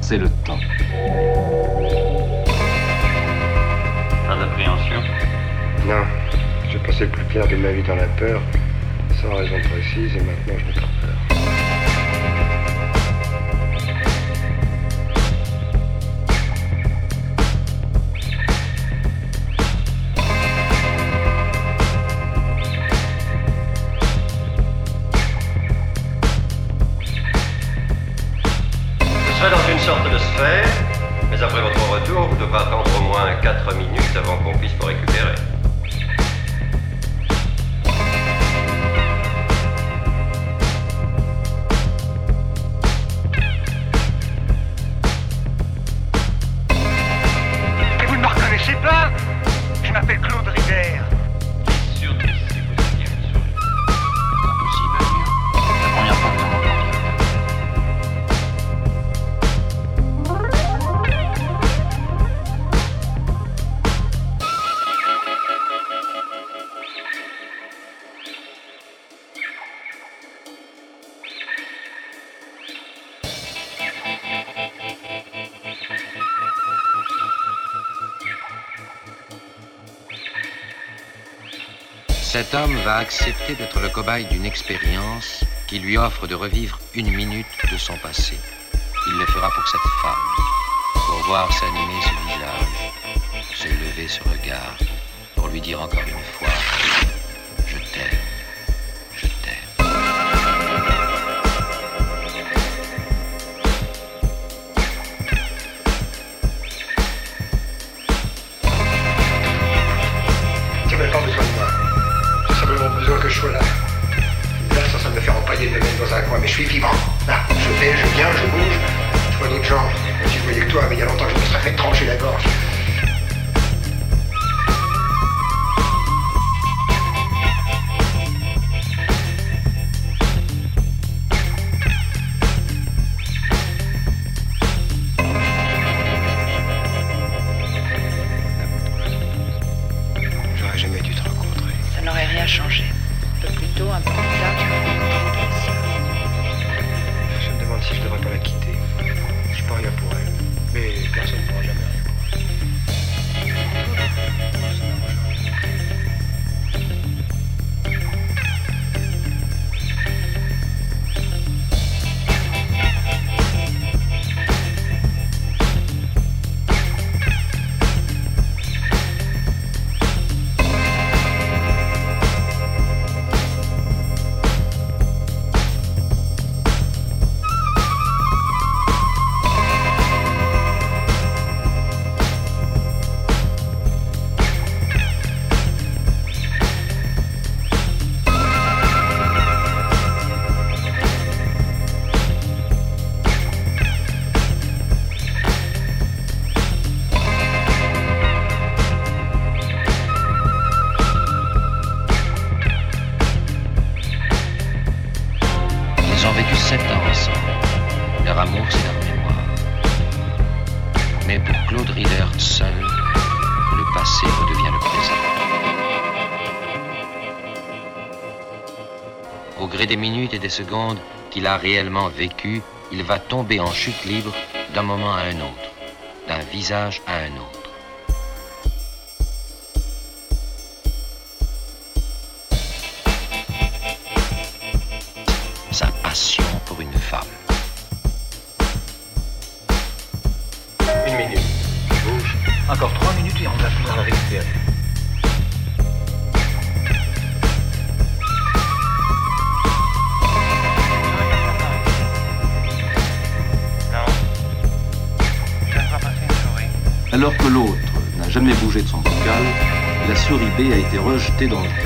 c'est le temps. Pas d'appréhension? Non. J'ai passé le plus clair de ma vie dans la peur, sans raison précise, et maintenant je n'ai cet homme va accepter d'être le cobaye d'une expérience qui lui offre de revivre une minute de son passé. Il le fera pour cette femme, pour voir s'animer ce visage, se lever ce regard, pour lui dire encore une fois secondes qu'il a réellement vécu, il va tomber en chute libre d'un moment à un autre, d'un visage à un autre. c'était dangereux.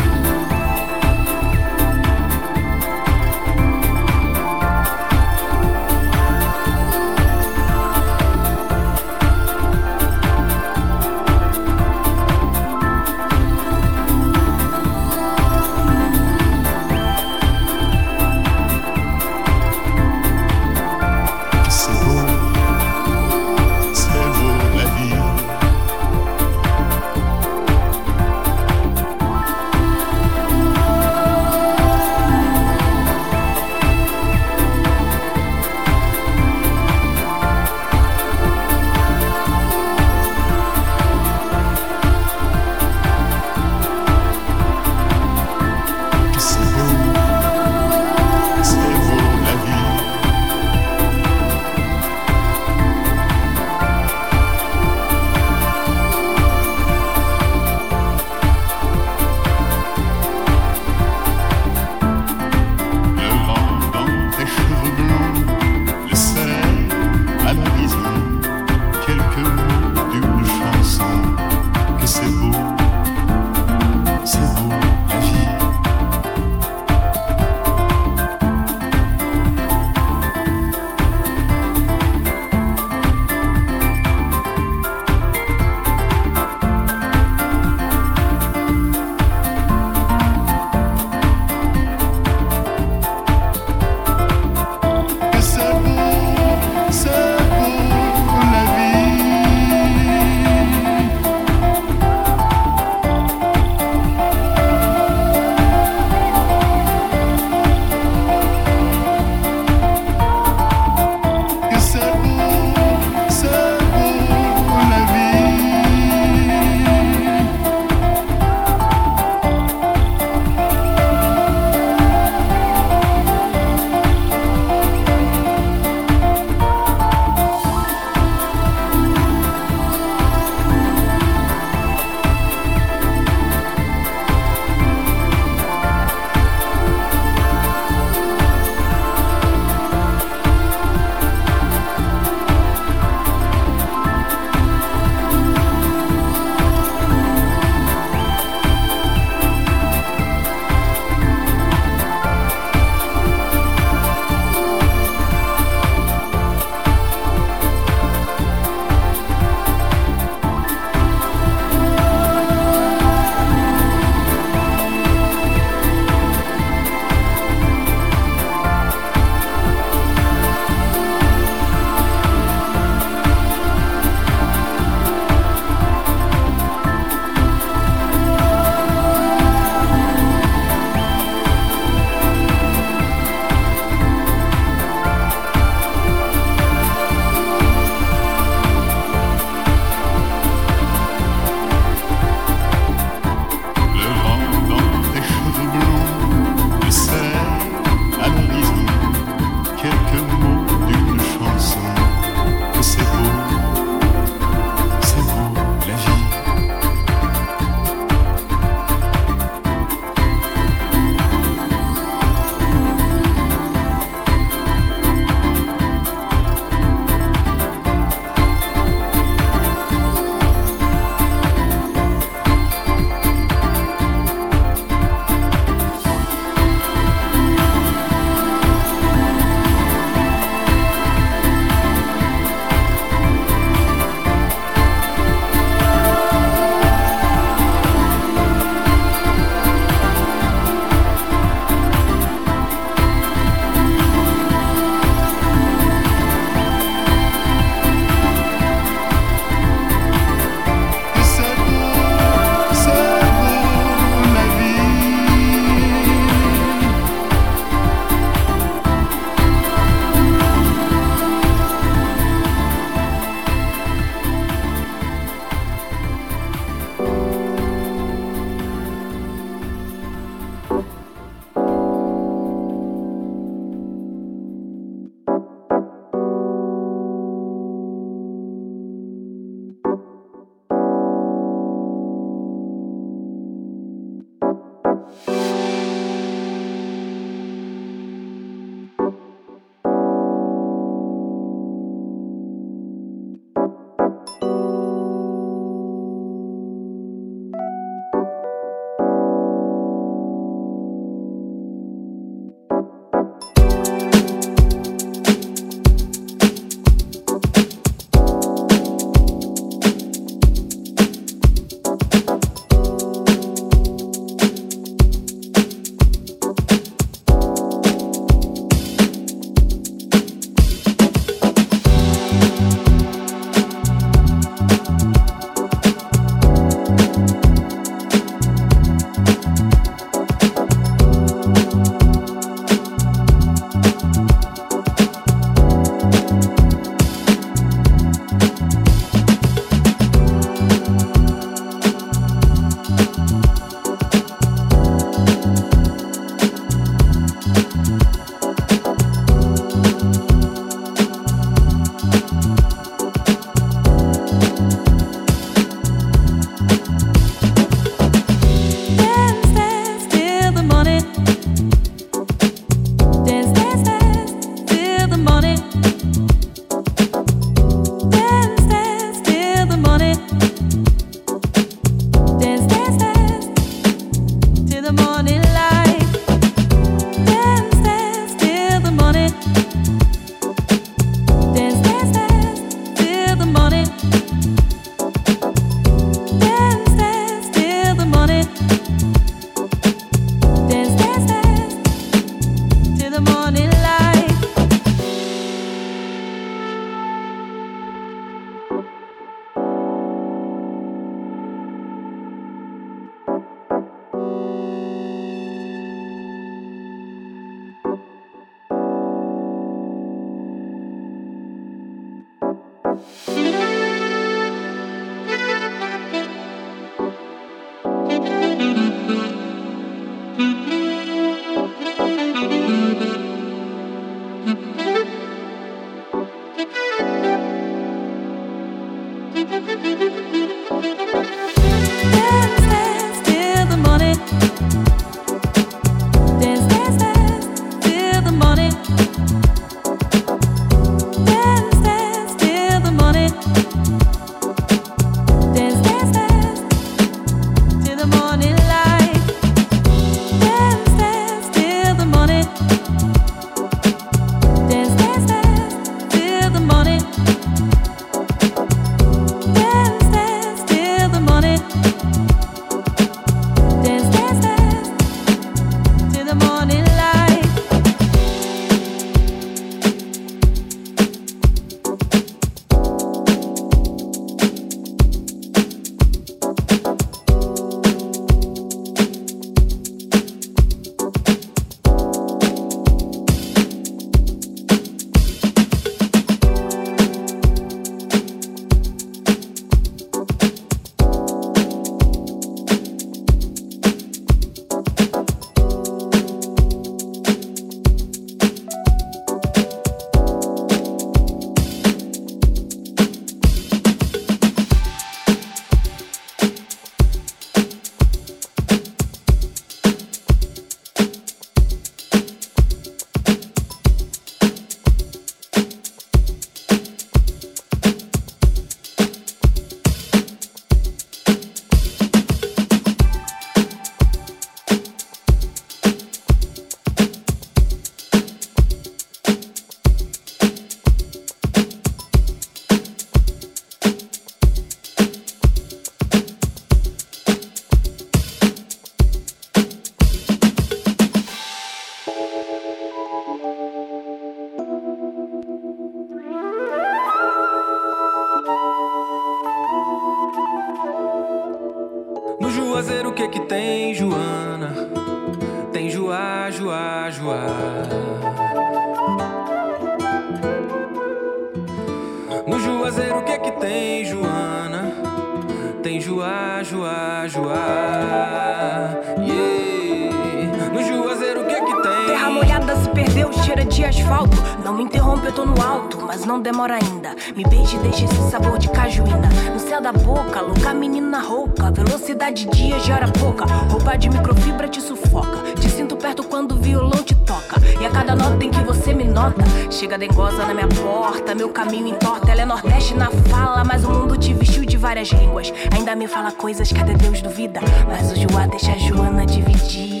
De dia já hora pouca. Roupa de microfibra te sufoca. Te sinto perto quando o violão te toca. E a cada nota em que você me nota, chega dengosa na minha porta. Meu caminho entorta. Ela é nordeste na fala, mas o mundo te vestiu de várias línguas. Ainda me fala coisas que até Deus duvida. Mas o Joá deixa a Joana dividir.